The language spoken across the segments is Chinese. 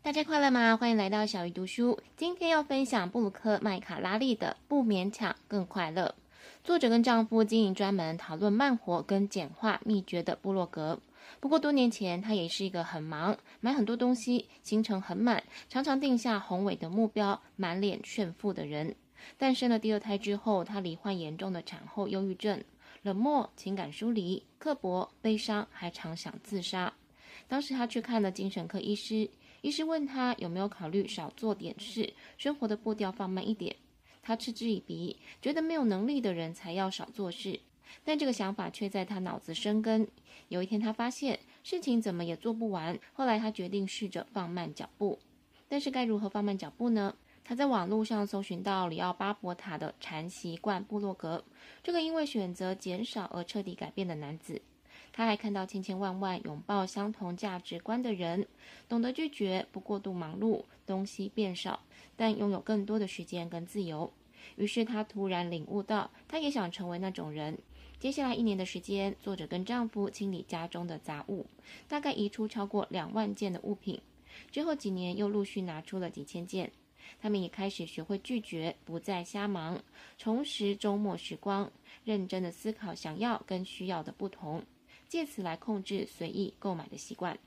大家快乐吗？欢迎来到小鱼读书。今天要分享布鲁克麦卡拉利的《不勉强更快乐》。作者跟丈夫经营专门讨论慢活跟简化秘诀的部落格。不过多年前，她也是一个很忙、买很多东西、行程很满、常常定下宏伟的目标、满脸炫富的人。但生了第二胎之后，她罹患严重的产后忧郁症，冷漠、情感疏离、刻薄、悲伤，还常想自杀。当时她去看了精神科医师。医师问他有没有考虑少做点事，生活的步调放慢一点。他嗤之以鼻，觉得没有能力的人才要少做事。但这个想法却在他脑子生根。有一天，他发现事情怎么也做不完。后来，他决定试着放慢脚步。但是，该如何放慢脚步呢？他在网络上搜寻到里奥巴伯塔的禅习惯部落格，这个因为选择减少而彻底改变的男子。他还看到千千万万拥抱相同价值观的人，懂得拒绝，不过度忙碌，东西变少，但拥有更多的时间跟自由。于是他突然领悟到，他也想成为那种人。接下来一年的时间，作者跟丈夫清理家中的杂物，大概移出超过两万件的物品。之后几年又陆续拿出了几千件。他们也开始学会拒绝，不再瞎忙，重拾周末时光，认真的思考想要跟需要的不同。借此来控制随意购买的习惯。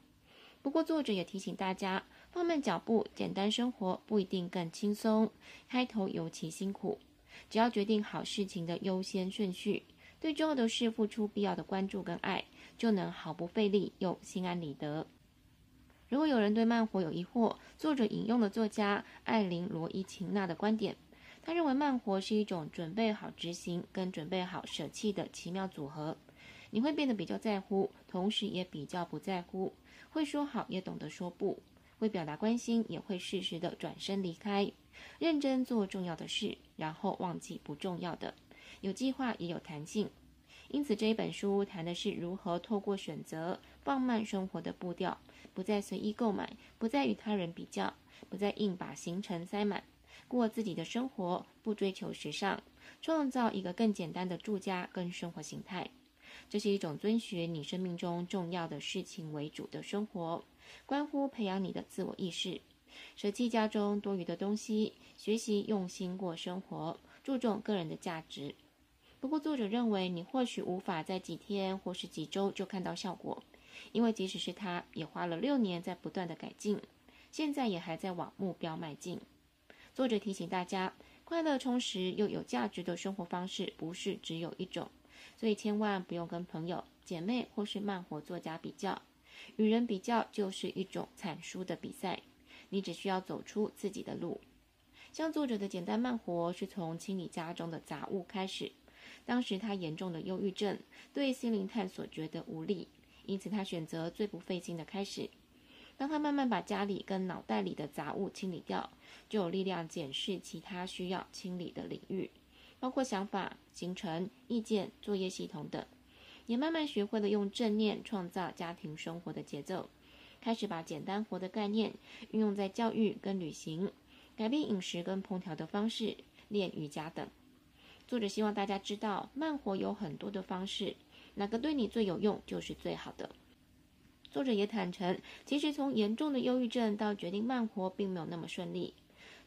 不过，作者也提醒大家，放慢脚步，简单生活不一定更轻松，开头尤其辛苦。只要决定好事情的优先顺序，对重要的事付出必要的关注跟爱，就能毫不费力又心安理得。如果有人对慢活有疑惑，作者引用了作家艾琳·罗伊琴娜的观点，他认为慢活是一种准备好执行跟准备好舍弃的奇妙组合。你会变得比较在乎，同时也比较不在乎。会说好，也懂得说不；会表达关心，也会适时的转身离开。认真做重要的事，然后忘记不重要的。有计划，也有弹性。因此，这一本书谈的是如何透过选择放慢生活的步调，不再随意购买，不再与他人比较，不再硬把行程塞满，过自己的生活，不追求时尚，创造一个更简单的住家跟生活形态。这是一种遵循你生命中重要的事情为主的生活，关乎培养你的自我意识，舍弃家中多余的东西，学习用心过生活，注重个人的价值。不过，作者认为你或许无法在几天或是几周就看到效果，因为即使是他，也花了六年在不断的改进，现在也还在往目标迈进。作者提醒大家，快乐、充实又有价值的生活方式，不是只有一种。所以千万不用跟朋友、姐妹或是慢活作家比较，与人比较就是一种惨输的比赛。你只需要走出自己的路。像作者的简单慢活，是从清理家中的杂物开始。当时他严重的忧郁症，对心灵探索觉得无力，因此他选择最不费心的开始。当他慢慢把家里跟脑袋里的杂物清理掉，就有力量检视其他需要清理的领域。包括想法、行程、意见、作业系统等，也慢慢学会了用正念创造家庭生活的节奏，开始把简单活的概念运用在教育跟旅行，改变饮食跟烹调的方式，练瑜伽等。作者希望大家知道，慢活有很多的方式，哪个对你最有用就是最好的。作者也坦诚，其实从严重的忧郁症到决定慢活，并没有那么顺利。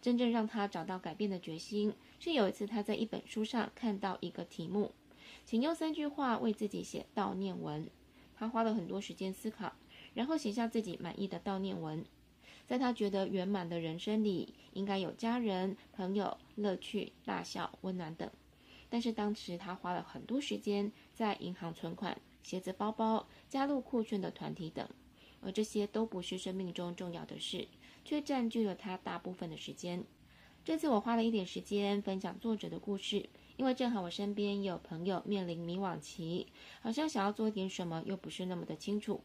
真正让他找到改变的决心，是有一次他在一本书上看到一个题目，请用三句话为自己写悼念文。他花了很多时间思考，然后写下自己满意的悼念文。在他觉得圆满的人生里，应该有家人、朋友、乐趣、大笑、温暖等。但是当时他花了很多时间在银行存款、鞋子、包包、加入酷炫的团体等。而这些都不是生命中重要的事，却占据了他大部分的时间。这次我花了一点时间分享作者的故事，因为正好我身边也有朋友面临迷惘期，好像想要做点什么，又不是那么的清楚。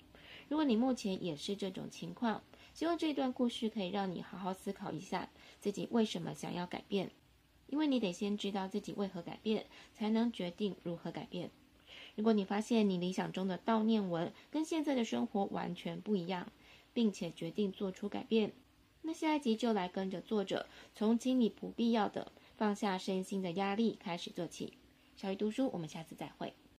如果你目前也是这种情况，希望这段故事可以让你好好思考一下自己为什么想要改变，因为你得先知道自己为何改变，才能决定如何改变。如果你发现你理想中的悼念文跟现在的生活完全不一样，并且决定做出改变，那下一集就来跟着作者从清理不必要的、放下身心的压力开始做起。小鱼读书，我们下次再会。